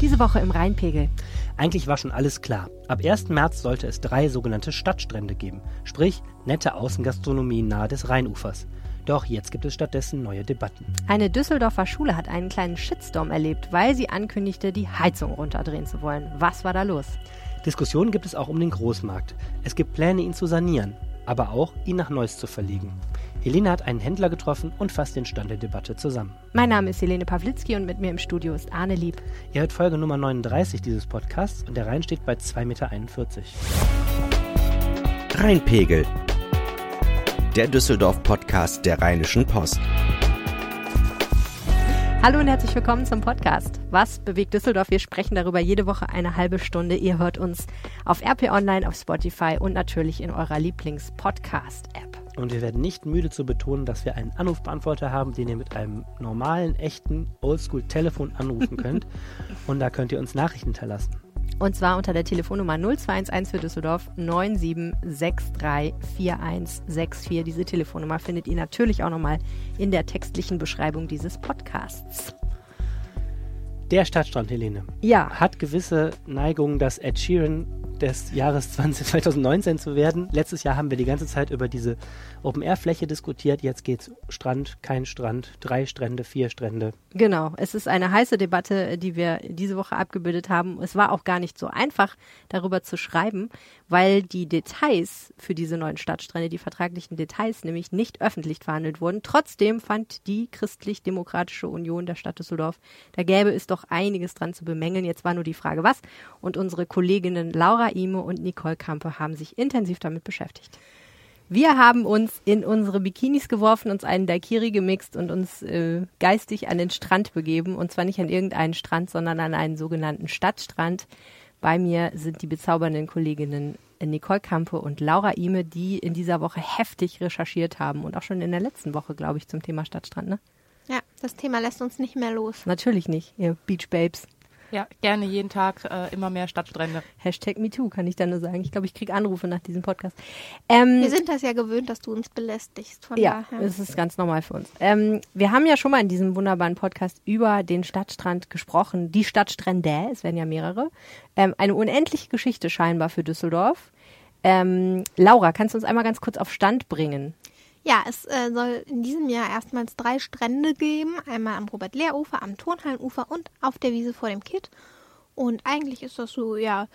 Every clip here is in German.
Diese Woche im Rheinpegel. Eigentlich war schon alles klar. Ab 1. März sollte es drei sogenannte Stadtstrände geben, sprich nette Außengastronomie nahe des Rheinufers. Doch jetzt gibt es stattdessen neue Debatten. Eine Düsseldorfer Schule hat einen kleinen Shitstorm erlebt, weil sie ankündigte, die Heizung runterdrehen zu wollen. Was war da los? Diskussionen gibt es auch um den Großmarkt. Es gibt Pläne, ihn zu sanieren, aber auch, ihn nach Neuss zu verlegen. Helene hat einen Händler getroffen und fasst den Stand der Debatte zusammen. Mein Name ist Helene Pawlitzki und mit mir im Studio ist Arne Lieb. Ihr hört Folge Nummer 39 dieses Podcasts und der Rhein steht bei 2,41 Meter. Rheinpegel. Der Düsseldorf-Podcast der Rheinischen Post. Hallo und herzlich willkommen zum Podcast. Was bewegt Düsseldorf? Wir sprechen darüber jede Woche eine halbe Stunde. Ihr hört uns auf RP Online, auf Spotify und natürlich in eurer Lieblings-Podcast-App. Und wir werden nicht müde zu betonen, dass wir einen Anrufbeantworter haben, den ihr mit einem normalen, echten Oldschool-Telefon anrufen könnt. und da könnt ihr uns Nachrichten hinterlassen. Und zwar unter der Telefonnummer 0211 für Düsseldorf 97634164. Diese Telefonnummer findet ihr natürlich auch nochmal in der textlichen Beschreibung dieses Podcasts. Der Stadtstrand, Helene, Ja, hat gewisse Neigungen, das Ed Sheeran des Jahres 20, 2019 zu werden. Letztes Jahr haben wir die ganze Zeit über diese Open-Air-Fläche diskutiert. Jetzt geht's Strand, kein Strand, drei Strände, vier Strände. Genau, es ist eine heiße Debatte, die wir diese Woche abgebildet haben. Es war auch gar nicht so einfach, darüber zu schreiben, weil die Details für diese neuen Stadtstrände, die vertraglichen Details, nämlich nicht öffentlich verhandelt wurden. Trotzdem fand die Christlich-Demokratische Union der Stadt Düsseldorf, da gäbe es doch einiges dran zu bemängeln. Jetzt war nur die Frage, was. Und unsere Kolleginnen Laura Ime und Nicole Kampe haben sich intensiv damit beschäftigt. Wir haben uns in unsere Bikinis geworfen, uns einen Daikiri gemixt und uns äh, geistig an den Strand begeben. Und zwar nicht an irgendeinen Strand, sondern an einen sogenannten Stadtstrand. Bei mir sind die bezaubernden Kolleginnen Nicole Kampe und Laura Ime, die in dieser Woche heftig recherchiert haben und auch schon in der letzten Woche, glaube ich, zum Thema Stadtstrand. Ne? Ja, das Thema lässt uns nicht mehr los. Natürlich nicht, ihr Beach Babes. Ja, gerne jeden Tag äh, immer mehr Stadtstrände. Hashtag MeToo, kann ich da nur sagen. Ich glaube, ich kriege Anrufe nach diesem Podcast. Ähm, Wir sind das ja gewöhnt, dass du uns belästigst. Von Ja, daher. das ist ganz normal für uns. Ähm, wir haben ja schon mal in diesem wunderbaren Podcast über den Stadtstrand gesprochen. Die Stadtstrände, es werden ja mehrere. Ähm, eine unendliche Geschichte scheinbar für Düsseldorf. Ähm, Laura, kannst du uns einmal ganz kurz auf Stand bringen? Ja, es äh, soll in diesem Jahr erstmals drei Strände geben. Einmal am Robert-Lehr-Ufer, am Turnhallenufer und auf der Wiese vor dem Kitt. Und eigentlich ist das so, ja,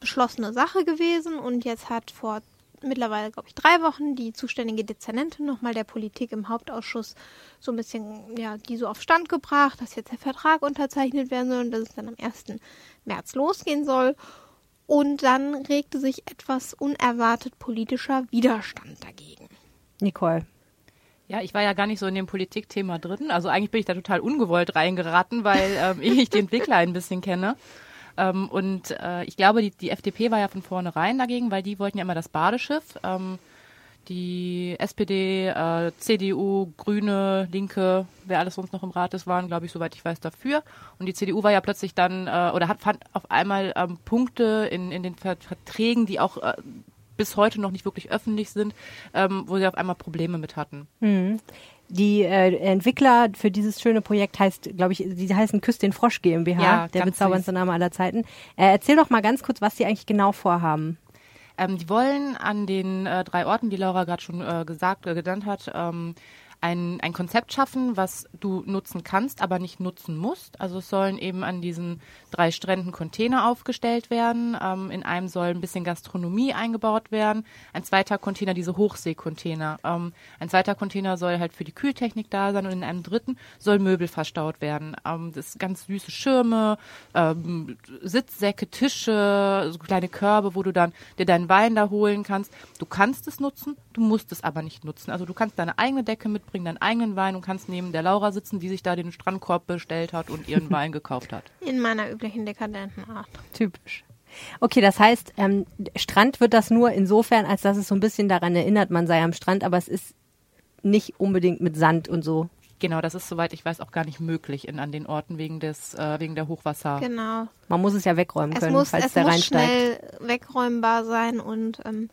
beschlossene Sache gewesen. Und jetzt hat vor mittlerweile, glaube ich, drei Wochen die zuständige Dezernentin nochmal der Politik im Hauptausschuss so ein bisschen, ja, die so auf Stand gebracht, dass jetzt der Vertrag unterzeichnet werden soll und dass es dann am 1. März losgehen soll. Und dann regte sich etwas unerwartet politischer Widerstand dagegen. Nicole. Ja, ich war ja gar nicht so in dem Politikthema drin. Also eigentlich bin ich da total ungewollt reingeraten, weil ähm, ich die Entwickler ein bisschen kenne. Ähm, und äh, ich glaube, die, die FDP war ja von vornherein dagegen, weil die wollten ja immer das Badeschiff. Ähm, die SPD, äh, CDU, Grüne, Linke, wer alles sonst noch im Rat ist, waren, glaube ich, soweit ich weiß, dafür. Und die CDU war ja plötzlich dann, äh, oder hat fand auf einmal ähm, Punkte in, in den Ver Verträgen, die auch äh, bis heute noch nicht wirklich öffentlich sind, ähm, wo sie auf einmal Probleme mit hatten. Die äh, Entwickler für dieses schöne Projekt heißt, glaube ich, die heißen Küss den Frosch GmbH, Ja, der bezauberndste Name aller Zeiten. Äh, erzähl doch mal ganz kurz, was sie eigentlich genau vorhaben. Ähm, die wollen an den äh, drei Orten, die Laura gerade schon äh, gesagt, äh, genannt hat, ähm, ein, ein Konzept schaffen, was du nutzen kannst, aber nicht nutzen musst. Also es sollen eben an diesen drei Stränden Container aufgestellt werden. Ähm, in einem soll ein bisschen Gastronomie eingebaut werden. Ein zweiter Container, diese Hochseekontainer. Ähm, ein zweiter Container soll halt für die Kühltechnik da sein und in einem dritten soll Möbel verstaut werden. Ähm, das ganz süße Schirme, ähm, Sitzsäcke, Tische, so kleine Körbe, wo du dann dir deinen Wein da holen kannst. Du kannst es nutzen, Du musst es aber nicht nutzen. Also du kannst deine eigene Decke mitbringen, deinen eigenen Wein und kannst neben der Laura sitzen, die sich da den Strandkorb bestellt hat und ihren Wein gekauft hat. In meiner üblichen dekadenten Art. Typisch. Okay, das heißt, ähm, Strand wird das nur insofern, als dass es so ein bisschen daran erinnert, man sei am Strand, aber es ist nicht unbedingt mit Sand und so. Genau, das ist soweit ich weiß auch gar nicht möglich in, an den Orten wegen des äh, wegen der Hochwasser. Genau. Man muss es ja wegräumen Es können, muss, falls es der muss reinsteigt. schnell wegräumbar sein und ähm,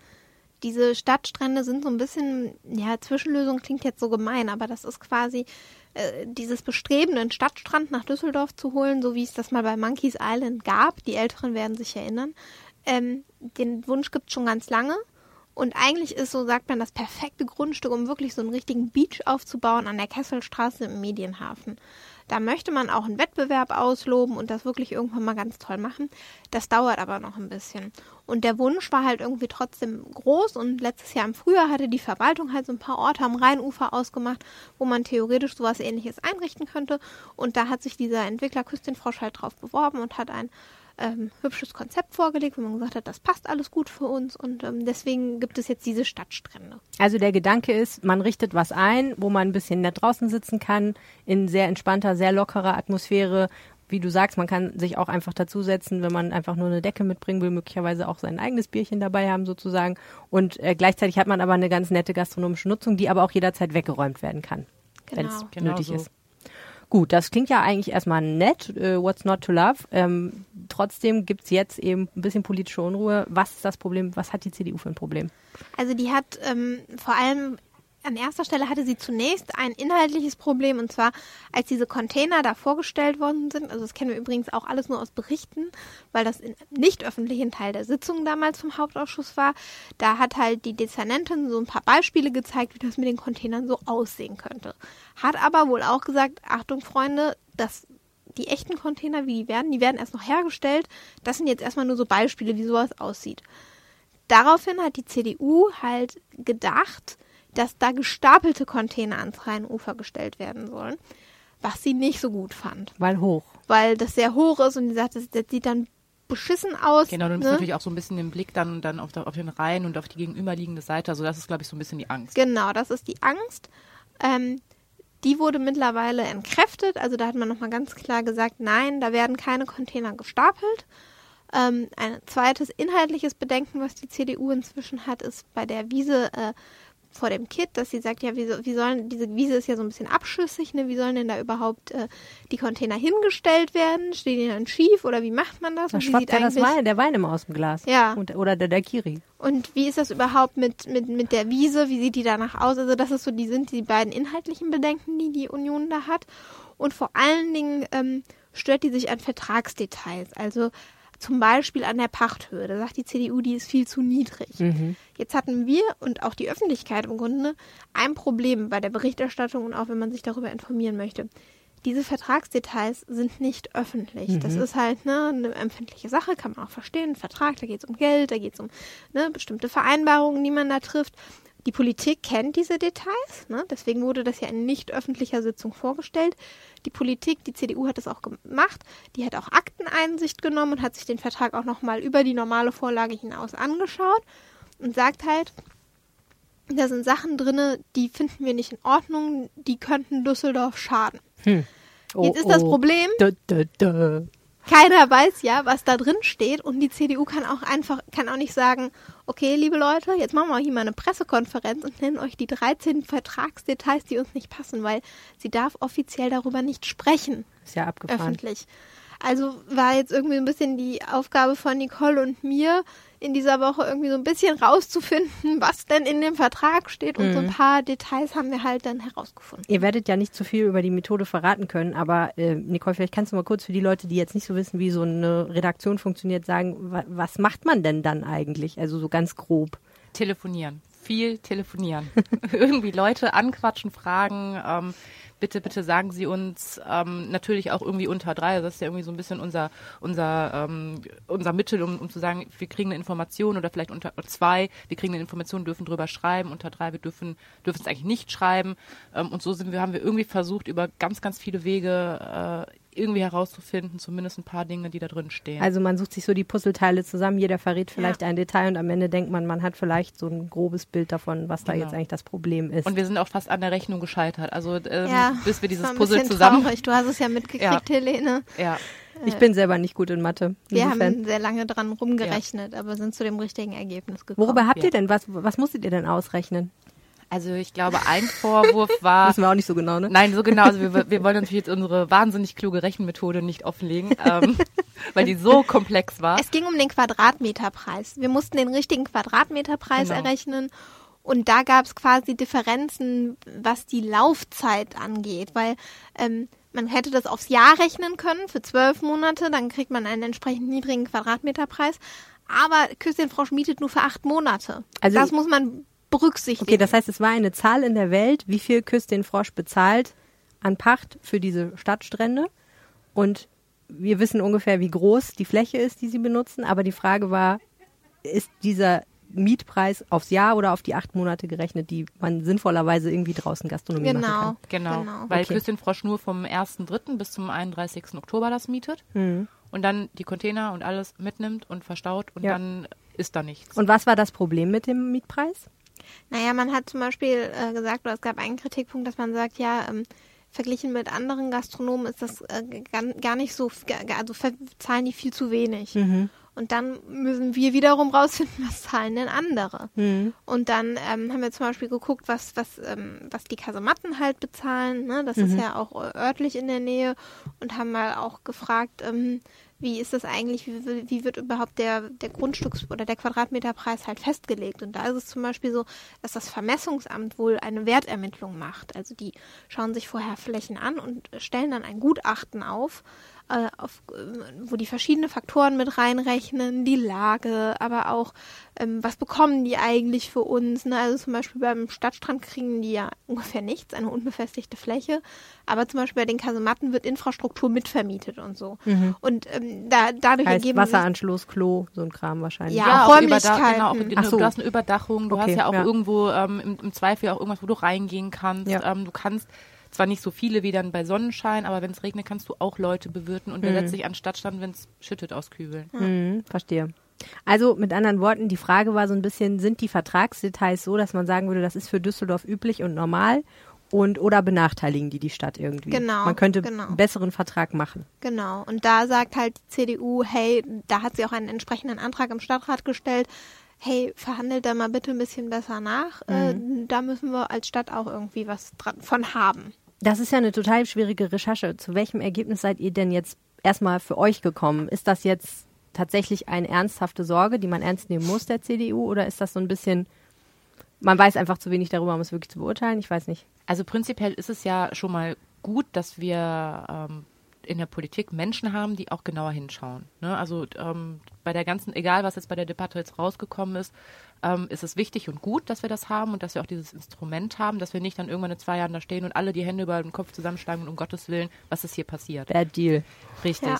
diese Stadtstrände sind so ein bisschen, ja, Zwischenlösung klingt jetzt so gemein, aber das ist quasi äh, dieses Bestreben, einen Stadtstrand nach Düsseldorf zu holen, so wie es das mal bei Monkeys Island gab. Die Älteren werden sich erinnern. Ähm, den Wunsch gibt es schon ganz lange. Und eigentlich ist, so sagt man, das perfekte Grundstück, um wirklich so einen richtigen Beach aufzubauen an der Kesselstraße im Medienhafen. Da möchte man auch einen Wettbewerb ausloben und das wirklich irgendwann mal ganz toll machen. Das dauert aber noch ein bisschen. Und der Wunsch war halt irgendwie trotzdem groß und letztes Jahr im Frühjahr hatte die Verwaltung halt so ein paar Orte am Rheinufer ausgemacht, wo man theoretisch sowas ähnliches einrichten könnte. Und da hat sich dieser Entwickler Küstin-Frosch halt drauf beworben und hat ein ähm, hübsches Konzept vorgelegt, wo man gesagt hat, das passt alles gut für uns und ähm, deswegen gibt es jetzt diese Stadtstrände. Also der Gedanke ist, man richtet was ein, wo man ein bisschen nett draußen sitzen kann, in sehr entspannter, sehr lockerer Atmosphäre. Wie du sagst, man kann sich auch einfach dazusetzen, wenn man einfach nur eine Decke mitbringen will, möglicherweise auch sein eigenes Bierchen dabei haben sozusagen. Und äh, gleichzeitig hat man aber eine ganz nette gastronomische Nutzung, die aber auch jederzeit weggeräumt werden kann, wenn es Genau. Genau nötig so. ist. Gut, das klingt ja eigentlich erstmal nett, äh, what's not to love. Ähm, trotzdem gibt's jetzt eben ein bisschen politische Unruhe. Was ist das Problem? Was hat die CDU für ein Problem? Also die hat ähm, vor allem an erster Stelle hatte sie zunächst ein inhaltliches Problem und zwar, als diese Container da vorgestellt worden sind, also das kennen wir übrigens auch alles nur aus Berichten, weil das im nicht öffentlichen Teil der Sitzung damals vom Hauptausschuss war, da hat halt die Dezernentin so ein paar Beispiele gezeigt, wie das mit den Containern so aussehen könnte. Hat aber wohl auch gesagt, Achtung Freunde, das die echten Container, wie die werden, die werden erst noch hergestellt. Das sind jetzt erstmal nur so Beispiele, wie sowas aussieht. Daraufhin hat die CDU halt gedacht, dass da gestapelte Container ans Rheinufer gestellt werden sollen, was sie nicht so gut fand, Weil hoch. weil das sehr hoch ist und sie sagt, das, das sieht dann beschissen aus. Genau, du nimmst ne? natürlich auch so ein bisschen den Blick dann, dann auf, der, auf den Rhein und auf die gegenüberliegende Seite. Also das ist, glaube ich, so ein bisschen die Angst. Genau, das ist die Angst. Ähm, die wurde mittlerweile entkräftet. Also da hat man nochmal ganz klar gesagt, nein, da werden keine Container gestapelt. Ähm, ein zweites inhaltliches Bedenken, was die CDU inzwischen hat, ist bei der Wiese äh, vor dem Kit, dass sie sagt, ja, wie, wie sollen, diese Wiese ist ja so ein bisschen abschüssig, ne? wie sollen denn da überhaupt äh, die Container hingestellt werden? Stehen die dann schief oder wie macht man das? Da schwappt ja das Wein, der Wein immer aus dem Glas. Ja. Und, oder der Daiquiri. Und wie ist das überhaupt mit, mit, mit der Wiese? Wie sieht die danach aus? Also das ist so, die sind die beiden inhaltlichen Bedenken, die die Union da hat. Und vor allen Dingen ähm, stört die sich an Vertragsdetails. Also zum Beispiel an der Pachthöhe. Da sagt die CDU, die ist viel zu niedrig. Jetzt hatten wir und auch die Öffentlichkeit im Grunde ein Problem bei der Berichterstattung und auch wenn man sich darüber informieren möchte. Diese Vertragsdetails sind nicht öffentlich. Das ist halt ne, eine empfindliche Sache, kann man auch verstehen. Ein Vertrag, da geht es um Geld, da geht es um ne, bestimmte Vereinbarungen, die man da trifft. Die Politik kennt diese Details, ne? deswegen wurde das ja in nicht öffentlicher Sitzung vorgestellt. Die Politik, die CDU hat das auch gemacht, die hat auch Akteneinsicht genommen und hat sich den Vertrag auch nochmal über die normale Vorlage hinaus angeschaut und sagt halt, da sind Sachen drinne, die finden wir nicht in Ordnung, die könnten Düsseldorf schaden. Oh, Jetzt ist das oh. Problem, Dö, dö, dö. keiner weiß ja, was da drin steht und die CDU kann auch einfach, kann auch nicht sagen, okay, liebe Leute, jetzt machen wir hier mal eine Pressekonferenz und nennen euch die 13 Vertragsdetails, die uns nicht passen, weil sie darf offiziell darüber nicht sprechen, Ist ja abgefahren. öffentlich. Also war jetzt irgendwie ein bisschen die Aufgabe von Nicole und mir in dieser Woche irgendwie so ein bisschen rauszufinden, was denn in dem Vertrag steht und so ein paar Details haben wir halt dann herausgefunden. Ihr werdet ja nicht zu viel über die Methode verraten können, aber äh, Nicole, vielleicht kannst du mal kurz für die Leute, die jetzt nicht so wissen, wie so eine Redaktion funktioniert, sagen, wa was macht man denn dann eigentlich? Also so ganz grob. Telefonieren. Viel telefonieren. irgendwie Leute anquatschen, fragen. Ähm, bitte, bitte sagen Sie uns ähm, natürlich auch irgendwie unter drei. Das ist ja irgendwie so ein bisschen unser unser ähm, unser Mittel, um, um zu sagen, wir kriegen eine Information oder vielleicht unter zwei, wir kriegen eine Information, dürfen drüber schreiben. Unter drei, wir dürfen dürfen es eigentlich nicht schreiben. Ähm, und so sind wir haben wir irgendwie versucht über ganz ganz viele Wege äh, irgendwie herauszufinden, zumindest ein paar Dinge, die da drin stehen. Also man sucht sich so die Puzzleteile zusammen, jeder verrät vielleicht ein Detail und am Ende denkt man, man hat vielleicht so ein grobes Bild davon, was da Genau. jetzt eigentlich das Problem ist. und wir sind auch fast an der Rechnung gescheitert. Also ähm, Ja, bis wir dieses Puzzle zusammen. Traurig. Du hast es ja mitgekriegt, Helene. Ja, ich bin selber nicht gut in Mathe. Wir Insofern. haben sehr lange dran rumgerechnet, aber sind zu dem richtigen Ergebnis gekommen. Worüber habt Ja. ihr denn? Was, was musstet ihr denn ausrechnen? Also ich glaube, ein Vorwurf war. Wissen wir auch nicht so genau, ne? Nein, so genau. Also wir, wir wollen natürlich jetzt unsere wahnsinnig kluge Rechenmethode nicht offenlegen, ähm, weil die so komplex war. Es ging um den Quadratmeterpreis. Wir mussten den richtigen Quadratmeterpreis Genau. errechnen. Und da gab es quasi Differenzen, was die Laufzeit angeht, weil ähm, man hätte das aufs Jahr rechnen können für zwölf Monate, dann kriegt man einen entsprechend niedrigen Quadratmeterpreis. Aber Küsschen Frosch mietet nur für acht Monate. Also- das muss man berücksichtigen. Okay, das heißt, es war eine Zahl in der Welt, wie viel Küss den Frosch bezahlt an Pacht für diese Stadtstrände. Und wir wissen ungefähr, wie groß die Fläche ist, die sie benutzen. Aber die Frage war, ist dieser Mietpreis aufs Jahr oder auf die acht Monate gerechnet, die man sinnvollerweise irgendwie draußen Gastronomie machen genau, kann? Genau, genau. weil Okay. Küsschen Frosch nur vom 1.3. bis zum 31. Oktober das mietet Mhm. und dann die Container und alles mitnimmt und verstaut und Ja. dann ist da nichts. Und was war das Problem mit dem Mietpreis? Naja, man hat zum Beispiel äh, gesagt, oder es gab einen Kritikpunkt, dass man sagt, ja, ähm, verglichen mit anderen Gastronomen ist das äh, gar, gar nicht so, also zahlen die viel zu wenig. Und dann müssen wir wiederum rausfinden, was zahlen denn andere. Und dann ähm, haben wir zum Beispiel geguckt, was, was, ähm, was die Kasematten halt bezahlen. Ne? Das ist ja auch äh, örtlich in der Nähe. Und haben mal auch gefragt, ähm, wie ist das eigentlich, wie, wie- wird überhaupt der, der Grundstücks- oder der Quadratmeterpreis halt festgelegt? Und da ist es zum Beispiel so, dass das Vermessungsamt wohl eine Wertermittlung macht. Also die schauen sich vorher Flächen an und stellen dann ein Gutachten auf, äh, auf äh, wo die verschiedene Faktoren mit reinrechnen, die Lage, aber auch, ähm, was bekommen die eigentlich für uns? Ne? Also zum Beispiel beim Stadtstrand kriegen die ja ungefähr nichts, eine unbefestigte Fläche. Aber zum Beispiel bei den Kasematten wird Infrastruktur mitvermietet und so. Und ähm, da, dadurch Heißt ergeben Wasseranschluss, Klo, so ein Kram wahrscheinlich. Ja, auch Räumlichkeiten. Genau, auch, Ach du, so. du hast eine Überdachung, du Okay, hast ja auch ja. irgendwo ähm, im, im Zweifel auch irgendwas, wo du reingehen kannst. Ja. Ähm, du kannst zwar nicht so viele wie dann bei Sonnenschein, aber wenn es regnet, kannst du auch Leute bewirten Mhm. und wer setzt sich an Stadtstand, wenn es schüttet, auskübeln. Mhm, verstehe. Also mit anderen Worten, die Frage war so ein bisschen, sind die Vertragsdetails so, dass man sagen würde, das ist für Düsseldorf üblich und normal und oder benachteiligen die die Stadt irgendwie? Genau, Man könnte genau. einen besseren Vertrag machen. Genau. Und da sagt halt die CDU, hey, da hat sie auch einen entsprechenden Antrag im Stadtrat gestellt. Hey, verhandelt da mal bitte ein bisschen besser nach. Äh, da müssen wir als Stadt auch irgendwie was dran von haben. Das ist ja eine total schwierige Recherche. Zu welchem Ergebnis seid ihr denn jetzt erstmal für euch gekommen? Ist das jetzt tatsächlich eine ernsthafte Sorge, die man ernst nehmen muss, der CDU, oder ist das so ein bisschen, man weiß einfach zu wenig darüber, um es wirklich zu beurteilen? Ich weiß nicht. Also prinzipiell ist es ja schon mal gut, dass wir ähm, in der Politik Menschen haben, die auch genauer hinschauen. Ne? Also ähm, bei der ganzen, egal was jetzt bei der Debatte jetzt rausgekommen ist, ähm, ist es wichtig und gut, dass wir das haben und dass wir auch dieses Instrument haben, dass wir nicht dann irgendwann in zwei Jahren da stehen und alle die Hände über den Kopf zusammenschlagen und um Gottes Willen, was ist hier passiert. Bad Deal. Richtig. Ja.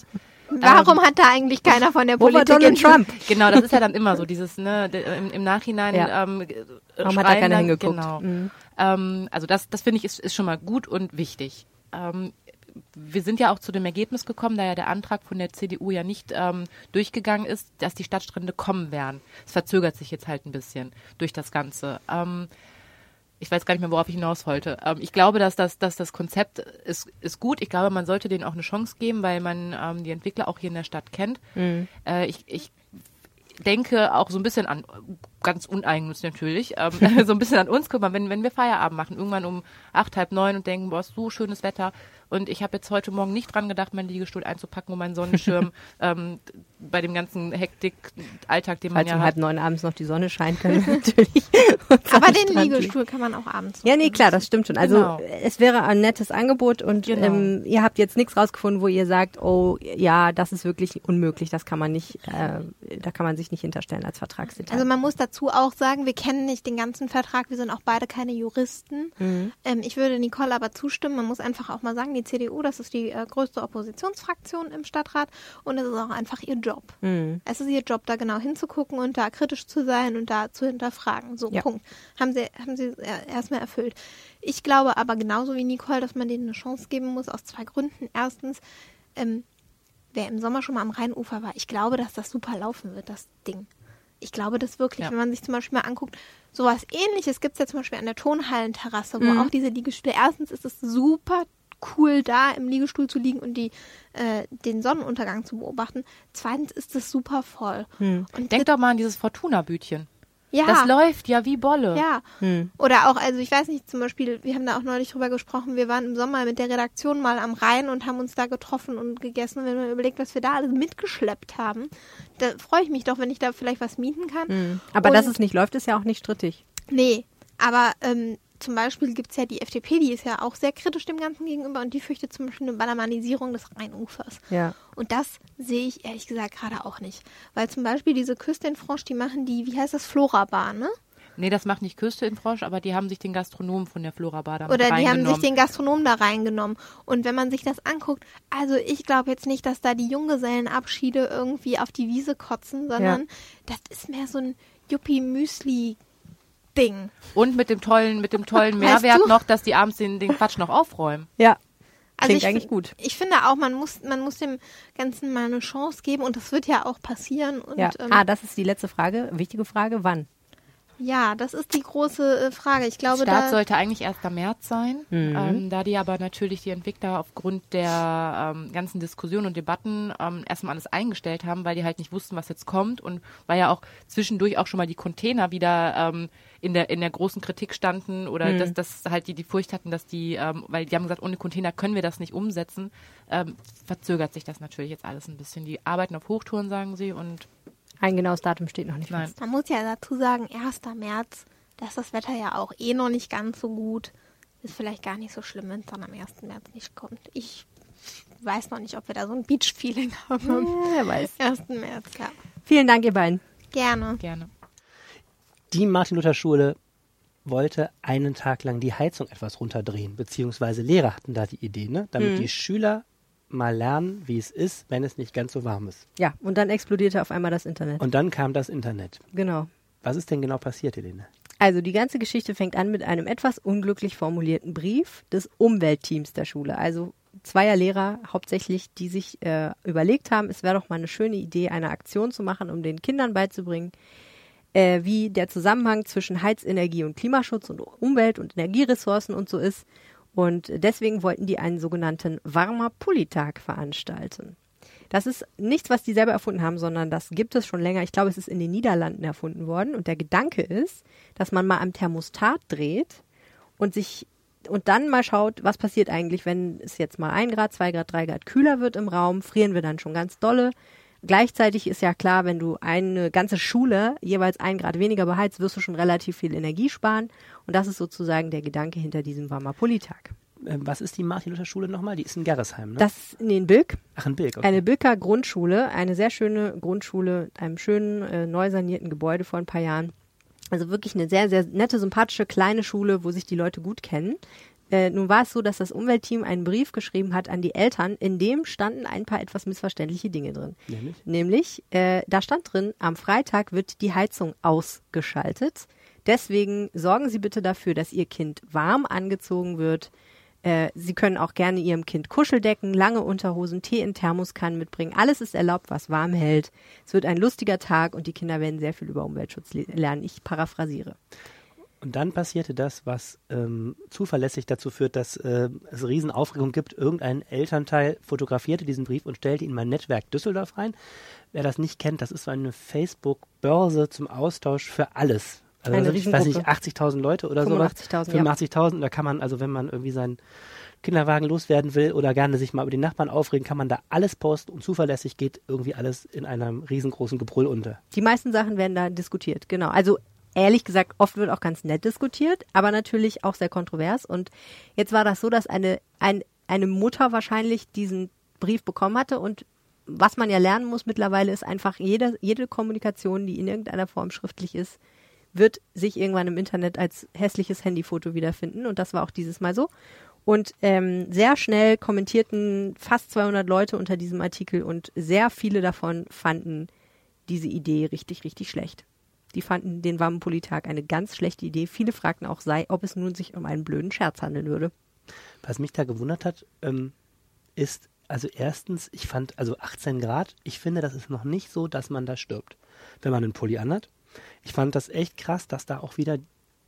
Warum hat da eigentlich keiner von der Politik Donald in- Trump? Genau, das ist ja dann immer so, dieses, ne, im, im Nachhinein Ja. ähm, Warum hat da keiner hingeguckt? Genau. Mhm. Ähm, also das, das finde ich ist, ist schon mal gut und wichtig. Ähm, wir sind ja auch zu dem Ergebnis gekommen, da ja der Antrag von der CDU ja nicht ähm, durchgegangen ist, dass die Stadtstrände kommen werden. Es verzögert sich jetzt halt ein bisschen durch das Ganze. Ähm, ich weiß gar nicht mehr, worauf ich hinaus wollte. Ähm, ich glaube, dass das, dass das Konzept ist, ist gut. Ich glaube, man sollte denen auch eine Chance geben, weil man ähm, die Entwickler auch hier in der Stadt kennt. Äh, ich, ich denke auch so ein bisschen an, ganz uneigennützig natürlich, ähm, so ein bisschen an uns. Guck mal, wenn, wenn wir Feierabend machen, irgendwann um acht, halb neun und denken, boah, ist so schönes Wetter. Und ich habe jetzt heute Morgen nicht dran gedacht, meinen Liegestuhl einzupacken und meinen Sonnenschirm ähm, bei dem ganzen Hektik-Alltag, den man Falls ja um hat. halb neun abends noch die Sonne scheint, können wir natürlich. Aber den Liegestuhl kann man auch abends Ja, nee, klar, das stimmt schon. Also Genau. es wäre ein nettes Angebot und Genau. ähm, ihr habt jetzt nichts rausgefunden, wo ihr sagt, oh ja, das ist wirklich unmöglich, das kann man nicht, äh, da kann man sich nicht hinterstellen als Vertragsdetail. Also man muss dazu auch sagen, wir kennen nicht den ganzen Vertrag, wir sind auch beide keine Juristen. Mhm. Ähm, ich würde Nicole aber zustimmen, man muss einfach auch mal sagen, die CDU, das ist die äh, größte Oppositionsfraktion im Stadtrat und es ist auch einfach ihr Job. Mhm. Es ist ihr Job, da genau hinzugucken und da kritisch zu sein und da zu hinterfragen. So, Ja. Punkt. Haben sie, haben sie erstmal erfüllt. Ich glaube aber genauso wie Nicole, dass man denen eine Chance geben muss, aus zwei Gründen. Erstens, ähm, wer im Sommer schon mal am Rheinufer war, ich glaube, dass das super laufen wird, das Ding. Ich glaube das wirklich, Ja. wenn man sich zum Beispiel mal anguckt, sowas ähnliches gibt es ja zum Beispiel an der Tonhallenterrasse, wo Mhm. auch diese Liegestühle, erstens ist es super cool da im Liegestuhl zu liegen und die, äh, den Sonnenuntergang zu beobachten. Zweitens ist es super voll. Hm. Und Denk doch mal an dieses Fortuna-Bütchen. ja, Das läuft ja wie Bolle. ja. Hm. Oder auch, also ich weiß nicht, zum Beispiel, wir haben da auch neulich drüber gesprochen, wir waren im Sommer mit der Redaktion mal am Rhein und haben uns da getroffen und gegessen. Wenn man überlegt, was wir da alles mitgeschleppt haben, da freue ich mich doch, wenn ich da vielleicht was mieten kann. Hm. Aber dass Und- es nicht läuft, ist ja auch nicht strittig. Nee, aber ähm, zum Beispiel gibt es ja die FDP, die ist ja auch sehr kritisch dem Ganzen gegenüber und die fürchtet zum Beispiel eine Ballermanisierung des Rheinufers. Ja. Und das sehe ich ehrlich gesagt gerade auch nicht. Weil zum Beispiel diese Küste in Franche, die machen die, wie heißt das, Flora-Bar, ne? Nee, das macht nicht Küste in Frosch, aber die haben sich den Gastronomen von der Flora Bar damit Oder die haben sich den Gastronomen da reingenommen. Und wenn man sich das anguckt, also ich glaube jetzt nicht, dass da die Junggesellenabschiede irgendwie auf die Wiese kotzen, sondern das ist mehr so ein Yuppie-Müsli-Ding. Und mit dem tollen, mit dem tollen Mehrwert noch, dass die abends den, den Quatsch noch aufräumen. Ja. Also Klingt ich, eigentlich gut. Ich finde auch, man muss, man muss dem Ganzen mal eine Chance geben und das wird ja auch passieren. Und Ja. ähm, ah, das ist die letzte Frage. Wichtige Frage. Wann? Ja, das ist die große äh, Frage. Ich glaube, Start da, sollte eigentlich 1. März sein, Mhm. ähm, da die aber natürlich die Entwickler aufgrund der ähm, ganzen Diskussionen und Debatten ähm, erstmal alles eingestellt haben, weil die halt nicht wussten, was jetzt kommt und weil ja auch zwischendurch auch schon mal die Container wieder ähm, in der in der großen Kritik standen oder dass, dass halt die die Furcht hatten, dass die, ähm, weil die haben gesagt, ohne Container können wir das nicht umsetzen, ähm, verzögert sich das natürlich jetzt alles ein bisschen. Die arbeiten auf Hochtouren, sagen sie, und Ein genaues Datum steht noch nicht Nein. fest. man muss ja dazu sagen, 1. März, da ist das Wetter ja auch eh noch nicht ganz so gut. Ist vielleicht gar nicht so schlimm, wenn es dann am 1. März nicht kommt. Ich weiß noch nicht, ob wir da so ein Beach-Feeling haben am Wer weiß. 1. März. Ja, Vielen Dank, ihr beiden. gerne. gerne. Die Martin-Luther-Schule wollte einen Tag lang die Heizung etwas runterdrehen, beziehungsweise Lehrer hatten da die Idee, ne? damit die Schüler mal lernen, wie es ist, wenn es nicht ganz so warm ist. Ja, und dann explodierte auf einmal das Internet. Und dann kam das Internet. genau. Was ist denn genau passiert, Helene? Also die ganze Geschichte fängt an mit einem etwas unglücklich formulierten Brief des Umweltteams der Schule. Also zweier Lehrer hauptsächlich, die sich äh, überlegt haben, es wäre doch mal eine schöne Idee, eine Aktion zu machen, um den Kindern beizubringen, äh, wie der Zusammenhang zwischen Heizenergie und Klimaschutz und Umwelt und Energieressourcen und so ist. Und deswegen wollten die einen sogenannten Warmer Pulli-Tag veranstalten. Das ist nichts, was die selber erfunden haben, sondern das gibt es schon länger. Ich glaube, es ist in den Niederlanden erfunden worden. Und der Gedanke ist, dass man mal am Thermostat dreht und sich und dann mal schaut, was passiert eigentlich, wenn es jetzt mal ein Grad, zwei Grad, drei Grad kühler wird im Raum, frieren wir dann schon ganz dolle. Gleichzeitig ist ja klar, wenn du eine ganze Schule jeweils ein Grad weniger beheizt, wirst du schon relativ viel Energie sparen. Und das ist sozusagen der Gedanke hinter diesem Warmer-Pulli-Tag. Ähm, was ist die Martin-Luther-Schule nochmal? Die ist in Gerresheim, ne? Das ist in den Bilk, Ach, in Bilk. Okay. eine Bilker Grundschule, eine sehr schöne Grundschule mit einem schönen, äh, neu sanierten Gebäude vor ein paar Jahren. Also wirklich eine sehr, sehr nette, sympathische kleine Schule, wo sich die Leute gut kennen. Äh, nun war es so, dass das Umweltteam einen Brief geschrieben hat an die Eltern, in dem standen ein paar etwas missverständliche Dinge drin. Nämlich? Nämlich, äh, da stand drin, am Freitag wird die Heizung ausgeschaltet. Deswegen sorgen Sie bitte dafür, dass Ihr Kind warm angezogen wird. Äh, Sie können auch gerne Ihrem Kind Kuscheldecken, lange Unterhosen, Tee in Thermoskannen mitbringen. Alles ist erlaubt, was warm hält. Es wird ein lustiger Tag und die Kinder werden sehr viel über Umweltschutz le- lernen. Ich paraphrasiere. Und dann passierte das, was ähm, zuverlässig dazu führt, dass äh, es Riesenaufregung gibt. Irgendein Elternteil fotografierte diesen Brief und stellte ihn mal in Netzwerk Düsseldorf rein. Wer das nicht kennt, das ist so eine Facebook-Börse zum Austausch für alles. Also sind, ich weiß nicht, Riesengruppe. 80.000 Leute oder sowas. 85.000, ja. 85.000. Da kann man, also wenn man irgendwie seinen Kinderwagen loswerden will oder gerne sich mal über die Nachbarn aufregen, kann man da alles posten und zuverlässig geht irgendwie alles in einem riesengroßen Gebrüll unter. Die meisten Sachen werden da diskutiert, genau. Also ehrlich gesagt, oft wird auch ganz nett diskutiert, aber natürlich auch sehr kontrovers. Und jetzt war das so, dass eine, ein, eine Mutter wahrscheinlich diesen Brief bekommen hatte und was man ja lernen muss mittlerweile ist einfach jede, jede Kommunikation, die in irgendeiner Form schriftlich ist, wird sich irgendwann im Internet als hässliches Handyfoto wiederfinden. Und das war auch dieses Mal so. Und ähm, sehr schnell kommentierten fast 200 Leute unter diesem Artikel und sehr viele davon fanden diese Idee richtig, richtig schlecht. Die fanden den warmen Pulli-Tag eine ganz schlechte Idee. Viele fragten auch, sei, ob es nun sich um einen blöden Scherz handeln würde. Was mich da gewundert hat, ähm, ist, Also erstens, ich fand, also 18 Grad, ich finde, das ist noch nicht so, dass man da stirbt, wenn man einen Pulli anhat. Ich fand das echt krass, dass da auch wieder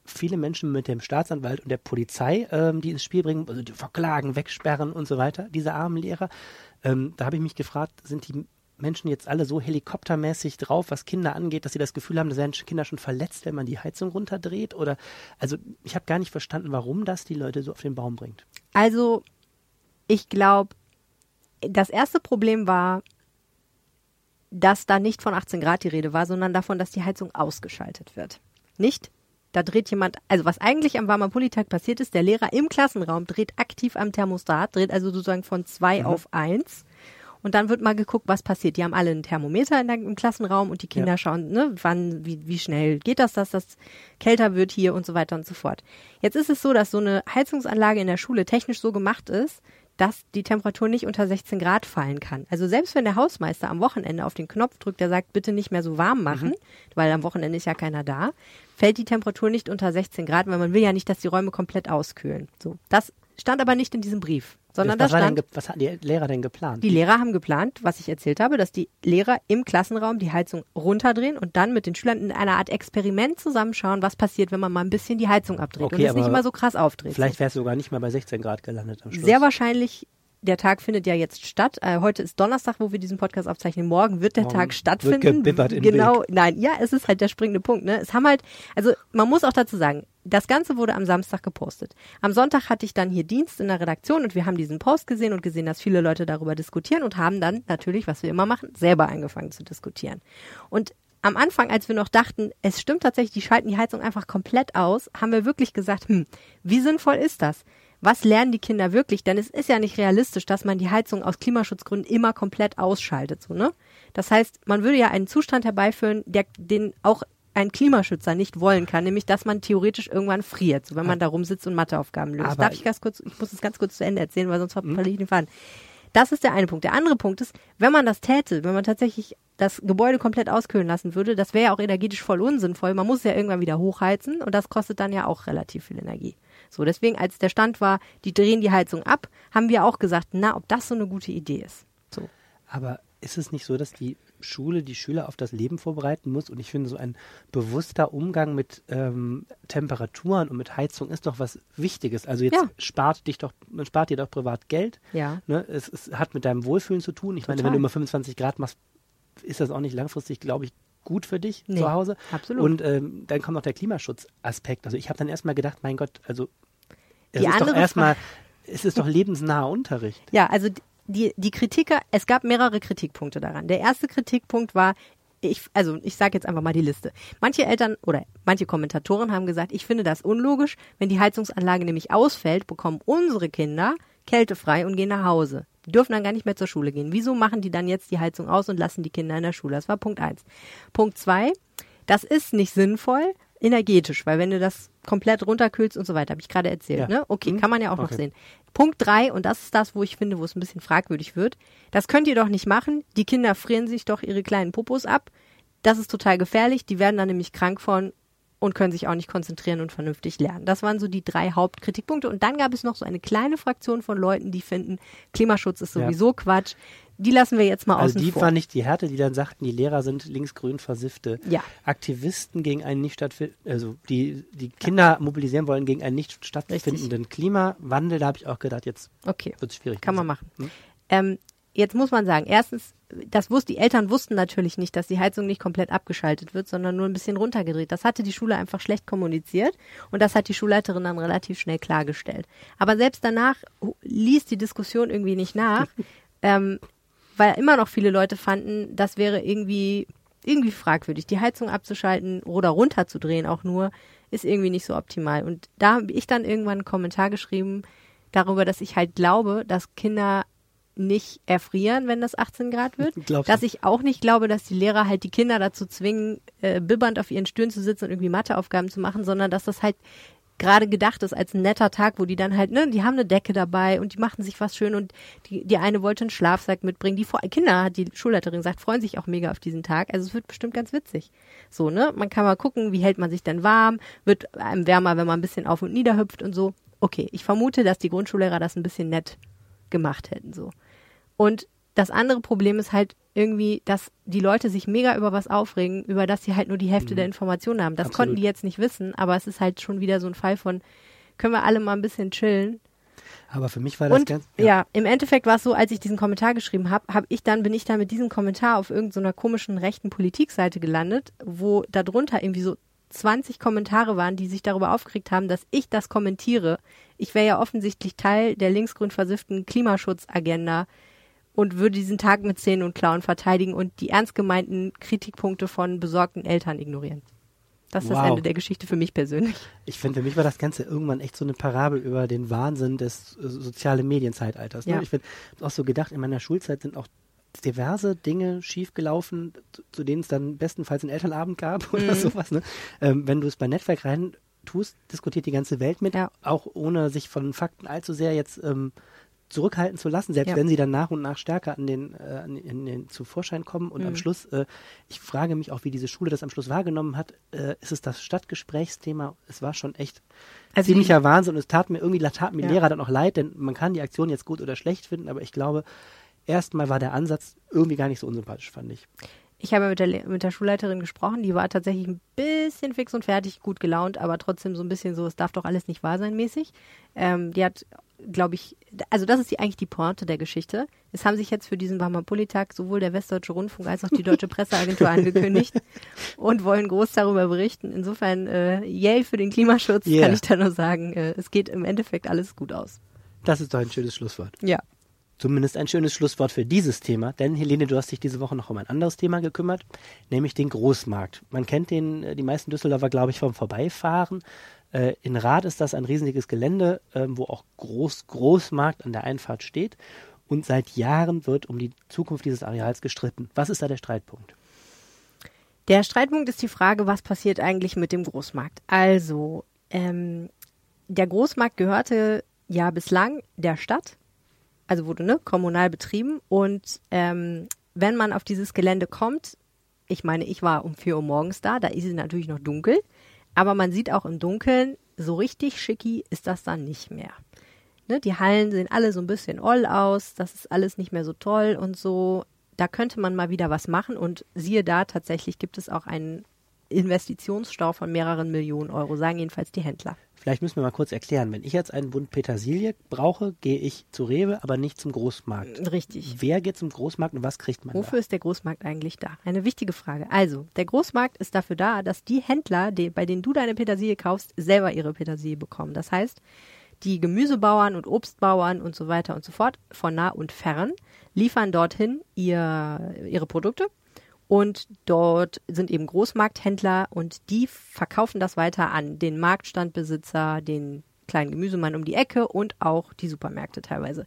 viele Menschen mit dem Staatsanwalt und der Polizei, ähm, die ins Spiel bringen, also die verklagen, wegsperren und so weiter, diese armen Lehrer. Ähm, da habe ich mich gefragt, sind die Menschen jetzt alle so helikoptermäßig drauf, was Kinder angeht, dass sie das Gefühl haben, da werden Kinder schon verletzt, wenn man die Heizung runterdreht? Oder also ich habe gar nicht verstanden, warum das die Leute so auf den Baum bringt. Also, ich glaube, das erste Problem war, dass da nicht von 18 Grad die Rede war, sondern davon, dass die Heizung ausgeschaltet wird. Nicht, da dreht jemand, also was eigentlich am warmer Pulitag passiert ist, der Lehrer im Klassenraum dreht aktiv am Thermostat, dreht also sozusagen von zwei Mhm. auf eins. Und dann wird mal geguckt, was passiert. Die haben alle einen Thermometer in der, im Klassenraum und die Kinder Ja. schauen, ne, wann, wie, wie schnell geht das, dass das kälter wird hier und so weiter und so fort. Jetzt ist es so, dass so eine Heizungsanlage in der Schule technisch so gemacht ist, dass die Temperatur nicht unter 16 Grad fallen kann. Also selbst wenn der Hausmeister am Wochenende auf den Knopf drückt, der sagt, bitte nicht mehr so warm machen, weil am Wochenende ist ja keiner da, fällt die Temperatur nicht unter 16 Grad, weil man will ja nicht, dass die Räume komplett auskühlen. So, das stand aber nicht in diesem Brief, sondern da was, denn, stand, ge- was hatten die Lehrer denn geplant? die Lehrer haben geplant, was ich erzählt habe, dass die Lehrer im Klassenraum die Heizung runterdrehen und dann mit den Schülern in einer Art Experiment zusammenschauen, was passiert, wenn man mal ein bisschen die Heizung abdreht Okay, und es nicht immer so krass aufdreht. Vielleicht wäre es sogar nicht mal bei 16 Grad gelandet am Schluss. Sehr wahrscheinlich, der Tag findet ja jetzt statt. Äh, heute ist Donnerstag, wo wir diesen Podcast aufzeichnen. Morgen wird der Morgen Tag wird stattfinden. gebibbert im genau, nein, ja, es ist halt der springende Punkt. Ne? Es haben halt, also man muss auch dazu sagen, das Ganze wurde am Samstag gepostet. Am Sonntag hatte ich dann hier Dienst in der Redaktion und wir haben diesen Post gesehen und gesehen, dass viele Leute darüber diskutieren und haben dann natürlich, was wir immer machen, selber angefangen zu diskutieren. Und am Anfang, als wir noch dachten, es stimmt tatsächlich, die schalten die Heizung einfach komplett aus, haben wir wirklich gesagt, hm, wie sinnvoll ist das? Was lernen die Kinder wirklich? Denn es ist ja nicht realistisch, dass man die Heizung aus Klimaschutzgründen immer komplett ausschaltet, so, ne? Das heißt, man würde ja einen Zustand herbeiführen, der, den auch ein Klimaschützer nicht wollen kann, nämlich dass man theoretisch irgendwann friert, so wenn man da rumsitzt und Matheaufgaben löst. Aber- Darf ich ganz kurz, ich muss es ganz kurz zu Ende erzählen, weil sonst verliere ich den Faden. Das ist der eine Punkt. Der andere Punkt ist, wenn man das täte, wenn man tatsächlich das Gebäude komplett auskühlen lassen würde, das wäre ja auch energetisch voll unsinnvoll. Man muss es ja irgendwann wieder hochheizen und das kostet dann ja auch relativ viel Energie. So, deswegen, als der Stand war, die drehen die Heizung ab, haben wir auch gesagt, na, ob das so eine gute Idee ist. So. Aber ist es nicht so, dass die Schule die Schüler auf das Leben vorbereiten muss? Und ich finde, so ein bewusster Umgang mit ähm, Temperaturen und mit Heizung ist doch was Wichtiges. Also jetzt Ja. spart dich doch, man spart dir doch privat Geld. Ja. Ne? Es, es hat mit deinem Wohlfühlen zu tun. Ich meine, wenn Total. du immer 25 Grad machst, ist das auch nicht langfristig, glaube ich, gut für dich Nee, zu Hause. absolut. Und ähm, dann kommt noch der Klimaschutzaspekt. Also ich habe dann erstmal gedacht, mein Gott, also es Die ist doch erstmal, es ist doch lebensnaher Unterricht. Ja, also die, die Kritiker, es gab mehrere Kritikpunkte daran. Der erste Kritikpunkt war, ich, also ich sage jetzt einfach mal die Liste. Manche Eltern oder manche Kommentatoren haben gesagt, ich finde das unlogisch. Wenn die Heizungsanlage nämlich ausfällt, bekommen unsere Kinder kältefrei und gehen nach Hause. Die dürfen dann gar nicht mehr zur Schule gehen. Wieso machen die dann jetzt die Heizung aus und lassen die Kinder in der Schule? Das war Punkt eins. Punkt zwei, das ist nicht sinnvoll energetisch, weil wenn du das komplett runterkühlst und so weiter, habe ich gerade erzählt. Ja. Ne? Okay, Mhm. kann man ja auch noch Okay. sehen. Punkt drei, und das ist das, wo ich finde, wo es ein bisschen fragwürdig wird. Das könnt ihr doch nicht machen. Die Kinder frieren sich doch ihre kleinen Popos ab. Das ist total gefährlich. Die werden dann nämlich krank von und können sich auch nicht konzentrieren und vernünftig lernen. Das waren so die drei Hauptkritikpunkte. Und dann gab es noch so eine kleine Fraktion von Leuten, die finden, Klimaschutz ist Ja. sowieso Quatsch. Die lassen wir jetzt mal Also außen die vor. fand ich die Härte, die dann sagten, die Lehrer sind linksgrün versiffte Ja. Aktivisten gegen einen nicht stattfinden, also die die Kinder mobilisieren wollen gegen einen nicht stattfindenden Klimawandel. Da habe ich auch gedacht, jetzt okay. wird es schwierig. Kann man machen. Hm? Ähm, jetzt muss man sagen, erstens, das wussten, die Eltern wussten natürlich nicht, dass die Heizung nicht komplett abgeschaltet wird, sondern nur ein bisschen runtergedreht. Das hatte die Schule einfach schlecht kommuniziert und das hat die Schulleiterin dann relativ schnell klargestellt. Aber selbst danach ließ die Diskussion irgendwie nicht nach, ähm, weil immer noch viele Leute fanden, das wäre irgendwie irgendwie fragwürdig. Die Heizung abzuschalten oder runterzudrehen auch nur, ist irgendwie nicht so optimal. Und da habe ich dann irgendwann einen Kommentar geschrieben darüber, dass ich halt glaube, dass Kinder nicht erfrieren, wenn das 18 Grad wird. Glaubst dass ich auch nicht glaube, dass die Lehrer halt die Kinder dazu zwingen, äh, bibbernd auf ihren Stühlen zu sitzen und irgendwie Matheaufgaben zu machen, sondern dass das halt gerade gedacht ist als ein netter Tag, wo die dann halt, ne, die haben eine Decke dabei und die machen sich was schön und die, die eine wollte einen Schlafsack mitbringen. Die Kinder, hat die Schulleiterin gesagt, freuen sich auch mega auf diesen Tag. Also es wird bestimmt ganz witzig. So, ne? Man kann mal gucken, wie hält man sich denn warm, wird einem wärmer, wenn man ein bisschen auf und nieder hüpft und so. Okay, ich vermute, dass die Grundschullehrer das ein bisschen nett gemacht hätten, so. Und das andere Problem ist halt irgendwie, dass die Leute sich mega über was aufregen, über das sie halt nur die Hälfte Mhm. der Informationen haben. Das Absolut. konnten die jetzt nicht wissen, aber es ist halt schon wieder so ein Fall von, können wir alle mal ein bisschen chillen. Aber für mich war das Und ganz. ja. im Endeffekt war es so, als ich diesen Kommentar geschrieben habe, habe ich dann bin ich dann mit diesem Kommentar auf irgendeiner komischen rechten Politikseite gelandet, wo darunter irgendwie so 20 Kommentare waren, die sich darüber aufgeregt haben, dass ich das kommentiere. Ich wäre ja offensichtlich Teil der linksgrün versifften Klimaschutzagenda und würde diesen Tag mit Zähnen und Klauen verteidigen und die ernst gemeinten Kritikpunkte von besorgten Eltern ignorieren. Das ist das Wow. Ende der Geschichte für mich persönlich. Ich finde, für mich war das Ganze irgendwann echt so eine Parabel über den Wahnsinn des äh, sozialen Medienzeitalters. Ne? Ja. Ich finde, auch so gedacht, in meiner Schulzeit sind auch diverse Dinge schiefgelaufen, zu, zu denen es dann bestenfalls einen Elternabend gab oder sowas. Ne? Ähm, wenn du es bei Netzwerk rein tust, diskutiert die ganze Welt mit, Ja. auch ohne sich von Fakten allzu sehr jetzt ähm, zurückhalten zu lassen, selbst Ja. wenn sie dann nach und nach stärker an den, äh, an in den zu Vorschein kommen. Und Mhm. am Schluss, äh, ich frage mich auch, wie diese Schule das am Schluss wahrgenommen hat. Äh, ist es das Stadtgesprächsthema? Es war schon echt Also ziemlicher Wahnsinn und es tat mir irgendwie tat mir Ja. Lehrer dann auch leid, denn man kann die Aktion jetzt gut oder schlecht finden, aber ich glaube, erstmal war der Ansatz irgendwie gar nicht so unsympathisch, fand ich. Ich habe mit der, mit der Schulleiterin gesprochen, die war tatsächlich ein bisschen fix und fertig, gut gelaunt, aber trotzdem so ein bisschen so, es darf doch alles nicht wahr sein mäßig. Ähm, die hat, glaube ich, also das ist die, eigentlich die Pointe der Geschichte. Es haben sich jetzt für diesen Barmer-Politag sowohl der Westdeutsche Rundfunk als auch die Deutsche Presseagentur angekündigt und wollen groß darüber berichten. Insofern, äh, yay für den Klimaschutz, Yeah. kann ich da nur sagen. Äh, es geht im Endeffekt alles gut aus. Das ist doch ein schönes Schlusswort. Ja. Zumindest ein schönes Schlusswort für dieses Thema, denn Helene, du hast dich diese Woche noch um ein anderes Thema gekümmert, nämlich den Großmarkt. Man kennt den, äh, die meisten Düsseldorfer, glaube ich, vom Vorbeifahren. Äh, in Rath ist das ein riesiges Gelände, ähm, wo auch Groß Großmarkt an der Einfahrt steht. Und seit Jahren wird um die Zukunft dieses Areals gestritten. Was ist da der Streitpunkt? Der Streitpunkt ist die Frage, was passiert eigentlich mit dem Großmarkt? Also, ähm, der Großmarkt gehörte ja bislang der Stadt, also wurde ne, kommunal betrieben. Und ähm, wenn man auf dieses Gelände kommt, ich meine, ich war um 4 Uhr morgens da, da ist es natürlich noch dunkel, aber man sieht auch im Dunkeln, so richtig schicki ist das dann nicht mehr. Ne, die Hallen sehen alle so ein bisschen oll aus, das ist alles nicht mehr so toll und so. Da könnte man mal wieder was machen und siehe da, tatsächlich gibt es auch einen Investitionsstau von mehreren Millionen Euro, sagen jedenfalls die Händler. Vielleicht müssen wir mal kurz erklären. Wenn ich jetzt einen Bund Petersilie brauche, gehe ich zu Rewe, aber nicht zum Großmarkt. Richtig. Wer geht zum Großmarkt und was kriegt man Wofür ist der Großmarkt eigentlich da? Eine wichtige Frage. Also, der Großmarkt ist dafür da, dass die Händler, die, bei denen du deine Petersilie kaufst, selber ihre Petersilie bekommen. Das heißt, die Gemüsebauern und Obstbauern und so weiter und so fort, von nah und fern, liefern dorthin ihr, ihre Produkte. Und dort sind eben Großmarkthändler und die verkaufen das weiter an den Marktstandbesitzer, den kleinen Gemüsemann um die Ecke und auch die Supermärkte teilweise.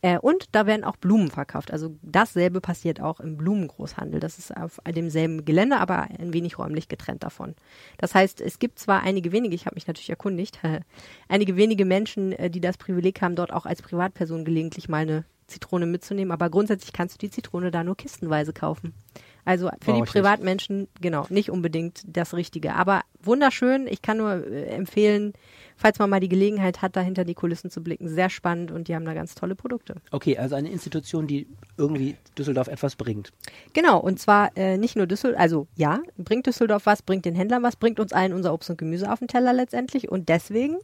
Äh, und da werden auch Blumen verkauft. Also dasselbe passiert auch im Blumengroßhandel. Das ist auf demselben Gelände, aber ein wenig räumlich getrennt davon. Das heißt, es gibt zwar einige wenige, ich habe mich natürlich erkundigt, einige wenige Menschen, äh, die das Privileg haben, dort auch als Privatperson gelegentlich mal eine Zitrone mitzunehmen, aber grundsätzlich kannst du die Zitrone da nur kistenweise kaufen. Also für Brauch die ich nicht. Privatmenschen, genau, nicht unbedingt das Richtige. Aber wunderschön. Ich kann nur äh, empfehlen, falls man mal die Gelegenheit hat, da hinter die Kulissen zu blicken. Sehr spannend und die haben da ganz tolle Produkte. Okay, also eine Institution, die irgendwie Düsseldorf etwas bringt. Genau, und zwar äh, nicht nur Düsseldorf, also ja, bringt Düsseldorf was, bringt den Händlern was, bringt uns allen unser Obst und Gemüse auf den Teller letztendlich. Und deswegen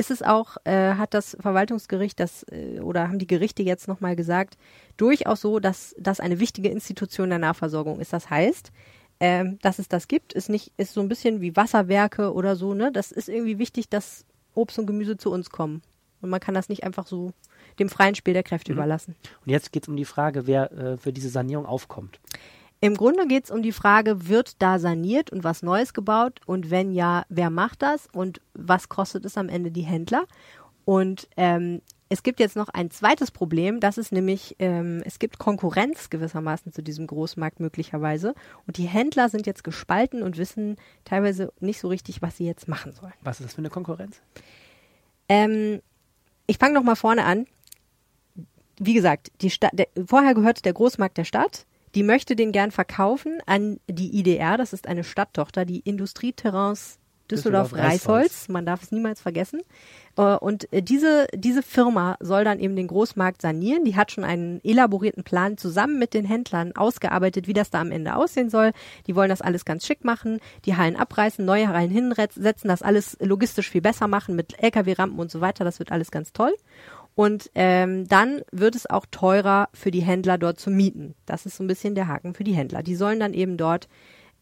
ist es auch, äh, hat das Verwaltungsgericht das, äh, oder haben die Gerichte jetzt nochmal gesagt, durchaus so, dass das eine wichtige Institution der Nahversorgung ist. Das heißt, ähm, dass es das gibt, ist nicht, ist so ein bisschen wie Wasserwerke oder so, ne? Das ist irgendwie wichtig, dass Obst und Gemüse zu uns kommen. Und man kann das nicht einfach so dem freien Spiel der Kräfte überlassen. Und jetzt geht es um die Frage, wer äh, für diese Sanierung aufkommt. Im Grunde geht es um die Frage, wird da saniert und was Neues gebaut? Und wenn ja, wer macht das? Und was kostet es am Ende die Händler? Und ähm, es gibt jetzt noch ein zweites Problem, das ist nämlich, ähm, es gibt Konkurrenz gewissermaßen zu diesem Großmarkt möglicherweise. Und die Händler sind jetzt gespalten und wissen teilweise nicht so richtig, was sie jetzt machen sollen. Was ist das für eine Konkurrenz? Ähm, ich fange noch mal vorne an. Wie gesagt, die Stadt, der, vorher gehört der Großmarkt der Stadt. Die möchte den gern verkaufen an die IDR, das ist eine Stadttochter, die Industrieterrains Düsseldorf, Düsseldorf Reisholz. Reisholz. Man darf es niemals vergessen. Äh, Und äh, diese, diese Firma soll dann eben den Großmarkt sanieren. Die hat schon einen elaborierten Plan zusammen mit den Händlern ausgearbeitet, wie das da am Ende aussehen soll. Die wollen das alles ganz schick machen, die Hallen abreißen, neue Hallen hinsetzen, das alles logistisch viel besser machen mit Lkw-Rampen und so weiter. Das wird alles ganz toll. Und ähm, dann wird es auch teurer für die Händler dort zu mieten. Das ist so ein bisschen der Haken für die Händler. Die sollen dann eben dort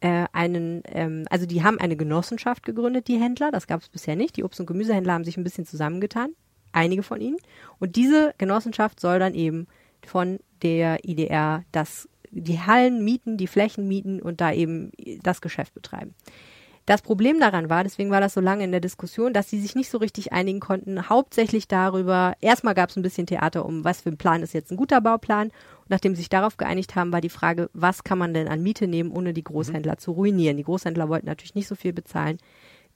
äh, einen, ähm, also die haben eine Genossenschaft gegründet, die Händler. Das gab es bisher nicht. Die Obst- und Gemüsehändler haben sich ein bisschen zusammengetan, einige von ihnen. Und diese Genossenschaft soll dann eben von der IDR das, die Hallen mieten, die Flächen mieten und da eben das Geschäft betreiben. Das Problem daran war, deswegen war das so lange in der Diskussion, dass sie sich nicht so richtig einigen konnten, hauptsächlich darüber, erstmal gab es ein bisschen Theater um, was für ein Plan ist jetzt ein guter Bauplan. Und nachdem sie sich darauf geeinigt haben, war die Frage, was kann man denn an Miete nehmen, ohne die Großhändler zu ruinieren. Die Großhändler wollten natürlich nicht so viel bezahlen,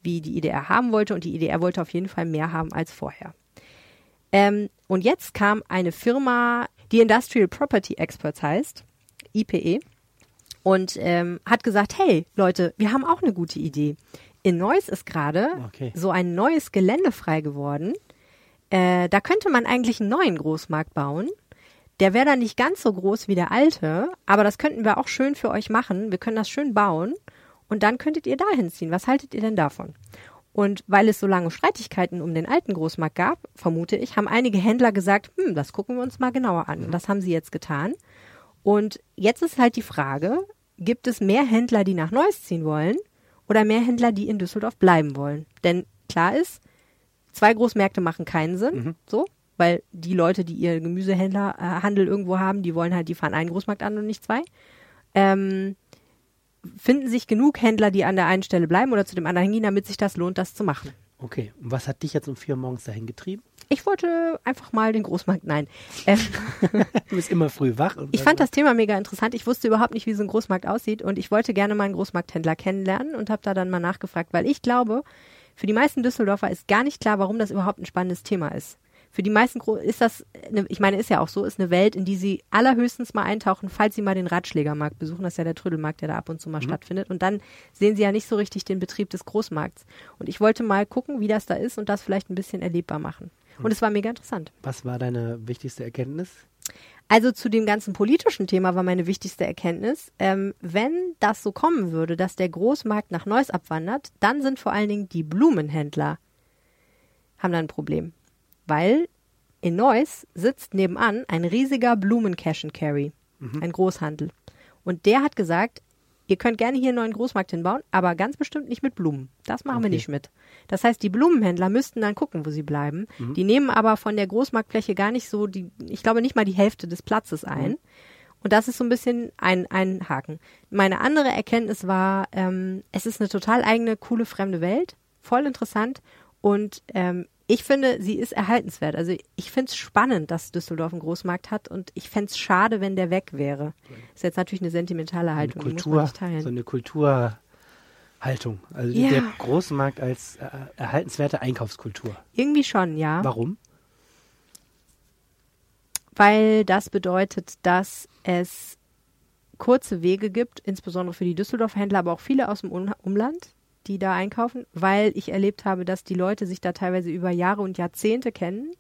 wie die IDR haben wollte und die IDR wollte auf jeden Fall mehr haben als vorher. Ähm, und jetzt kam eine Firma, die Industrial Property Experts heißt, IPE, und ähm, hat gesagt, hey Leute, wir haben auch eine gute Idee. In Neuss ist gerade Okay. so ein neues Gelände frei geworden. Äh, da könnte man eigentlich einen neuen Großmarkt bauen. Der wäre dann nicht ganz so groß wie der alte, aber das könnten wir auch schön für euch machen. Wir können das schön bauen und dann könntet ihr dahin ziehen. Was haltet ihr denn davon? Und weil es so lange Streitigkeiten um den alten Großmarkt gab, vermute ich, haben einige Händler gesagt, hm, das gucken wir uns mal genauer an. Und das haben sie jetzt getan. Und jetzt ist halt die Frage, gibt es mehr Händler, die nach Neuss ziehen wollen oder mehr Händler, die in Düsseldorf bleiben wollen? Denn klar ist, zwei Großmärkte machen keinen Sinn, so, weil die Leute, die ihr Gemüsehändlerhandel irgendwo haben, die wollen halt, die fahren einen Großmarkt an und nicht zwei. Ähm, finden sich genug Händler, die an der einen Stelle bleiben oder zu dem anderen hingehen, damit sich das lohnt, das zu machen. Okay, und was hat dich jetzt um vier Uhr morgens dahin getrieben? Ich wollte einfach mal den Großmarkt, nein. Ähm, Du bist immer früh wach. Ich fand das Thema mega interessant. Ich wusste überhaupt nicht, wie so ein Großmarkt aussieht und ich wollte gerne mal einen Großmarkthändler kennenlernen und habe da dann mal nachgefragt, weil ich glaube, für die meisten Düsseldorfer ist gar nicht klar, warum das überhaupt ein spannendes Thema ist. Für die meisten Gro ist das, eine, ich meine, ist ja auch so, ist eine Welt, in die sie allerhöchstens mal eintauchen, falls sie mal den Ratschlägermarkt besuchen. Das ist ja der Trödelmarkt, der da ab und zu mal stattfindet. Und dann sehen sie ja nicht so richtig den Betrieb des Großmarkts. Und ich wollte mal gucken, wie das da ist und das vielleicht ein bisschen erlebbar machen. Und es war mega interessant. Was war deine wichtigste Erkenntnis? Also zu dem ganzen politischen Thema war meine wichtigste Erkenntnis, ähm, wenn das so kommen würde, dass der Großmarkt nach Neuss abwandert, dann sind vor allen Dingen die Blumenhändler haben da ein Problem. Weil in Neuss sitzt nebenan ein riesiger Blumen-Cash and Carry, ein Großhandel. Und der hat gesagt, ihr könnt gerne hier einen neuen Großmarkt hinbauen, aber ganz bestimmt nicht mit Blumen. Das machen wir Okay. nicht mit. Das heißt, die Blumenhändler müssten dann gucken, wo sie bleiben. Die nehmen aber von der Großmarktfläche gar nicht so die, ich glaube nicht mal die Hälfte des Platzes ein. Und das ist so ein bisschen ein, ein Haken. Meine andere Erkenntnis war, ähm, es ist eine total eigene, coole, fremde Welt. Voll interessant. Und ähm, ich finde, sie ist erhaltenswert. Also ich finde es spannend, dass Düsseldorf einen Großmarkt hat und ich fände es schade, wenn der weg wäre. Ist jetzt natürlich eine sentimentale Eine Haltung, man Kultur, so eine Kulturhaltung. Also Ja. der Großmarkt als äh, erhaltenswerte Einkaufskultur. Irgendwie schon, ja. Warum? weil das bedeutet, dass es kurze Wege gibt, insbesondere für die Düsseldorfer Händler, aber auch viele aus dem Um- Umland, die da einkaufen, weil ich erlebt habe, dass die Leute sich da teilweise über Jahre und Jahrzehnte kennen,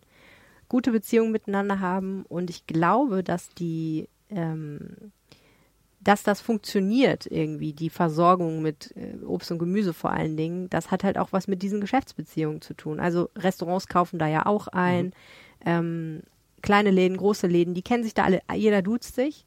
gute Beziehungen miteinander haben und ich glaube, dass die ähm, dass das funktioniert irgendwie, die Versorgung mit äh, Obst und Gemüse vor allen Dingen, das hat halt auch was mit diesen Geschäftsbeziehungen zu tun. Also Restaurants kaufen da ja auch ein, ähm, kleine Läden, große Läden, die kennen sich da alle, jeder duzt sich.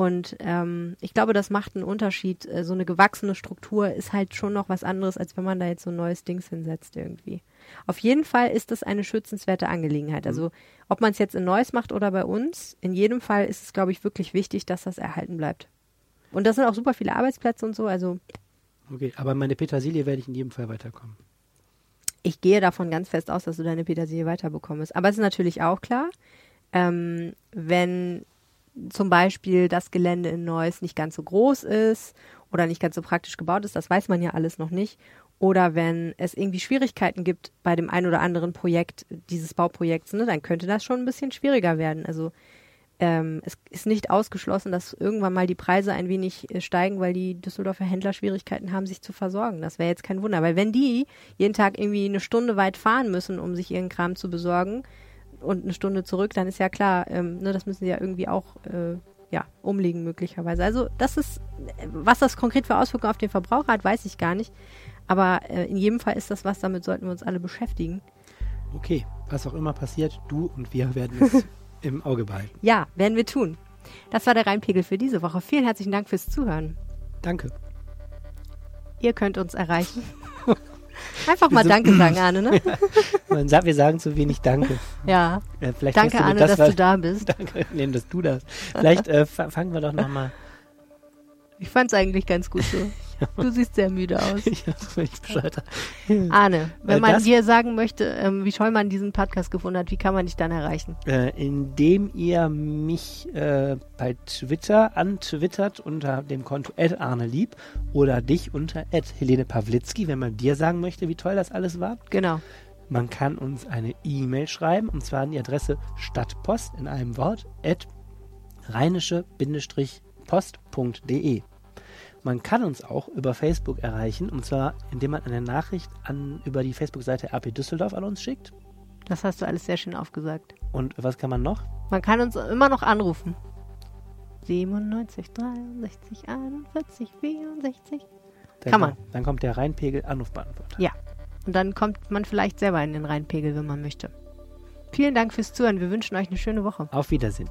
Und ähm, ich glaube, das macht einen Unterschied. Äh, So eine gewachsene Struktur ist halt schon noch was anderes, als wenn man da jetzt so ein neues Dings hinsetzt irgendwie. Auf jeden Fall ist es eine schützenswerte Angelegenheit. Also ob man es jetzt in Neuss macht oder bei uns, in jedem Fall ist es, glaube ich, wirklich wichtig, dass das erhalten bleibt. Und das sind auch super viele Arbeitsplätze und so. Also Okay, aber meine Petersilie werde ich in jedem Fall weiterkommen. ich gehe davon ganz fest aus, dass du deine Petersilie weiterbekommst. Aber es ist natürlich auch klar, ähm, wenn zum Beispiel das Gelände in Neuss nicht ganz so groß ist oder nicht ganz so praktisch gebaut ist, das weiß man ja alles noch nicht. Oder wenn es irgendwie Schwierigkeiten gibt bei dem ein oder anderen Projekt dieses Bauprojekts, ne, dann könnte das schon ein bisschen schwieriger werden. Also ähm, es ist nicht ausgeschlossen, dass irgendwann mal die Preise ein wenig äh, steigen, weil die Düsseldorfer Händler Schwierigkeiten haben, sich zu versorgen. Das wäre jetzt kein Wunder. Weil wenn die jeden Tag irgendwie eine Stunde weit fahren müssen, um sich ihren Kram zu besorgen und eine Stunde zurück, dann ist ja klar, ähm, ne, das müssen sie ja irgendwie auch äh, ja, umlegen möglicherweise. Also das ist, was das konkret für Auswirkungen auf den Verbraucher hat, weiß ich gar nicht. Aber äh, in jedem Fall ist das was, damit sollten wir uns alle beschäftigen. Okay, was auch immer passiert, du und wir werden es im Auge behalten. Ja, werden wir tun. Das war der Rheinpegel für diese Woche. Vielen herzlichen Dank fürs Zuhören. Danke. Ihr könnt uns erreichen. Einfach mal Danke sagen, Arne, ne? Man sagt, wir sagen zu wenig Danke. Ja. Äh, Danke, du Arne, das, dass was- du da bist. Danke, nehmen, dass du das. Vielleicht äh, fa- fangen wir doch nochmal. Ich fand's eigentlich ganz gut so. Du siehst sehr müde aus. Ja, wenn ich Bescheid Arne, wenn Äh, man dir sagen möchte, ähm, wie toll man diesen Podcast gefunden hat, wie kann man dich dann erreichen? äh, indem ihr mich äh, bei Twitter antwittert unter dem Konto @arnelieb oder dich unter Helene Pawlitzki, wenn man dir sagen möchte, wie toll das alles war. Genau. Man kann uns eine E-Mail schreiben und zwar an die Adresse Stadtpost in einem Wort at rheinische-post.de. Man kann uns auch über Facebook erreichen und zwar indem man eine Nachricht an, über die Facebook-Seite RP Düsseldorf an uns schickt. Das hast du alles sehr schön aufgesagt. Und was kann man noch? Man kann uns immer noch anrufen. 97, 63, 41, 64. Dann Kann man. kommt- Dann kommt der Rheinpegel Anrufbeantworter. Ja. Und dann kommt man vielleicht selber in den Rheinpegel, wenn man möchte. Vielen Dank fürs Zuhören. Wir wünschen euch eine schöne Woche. Auf Wiedersehen.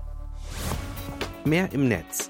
Mehr im Netz.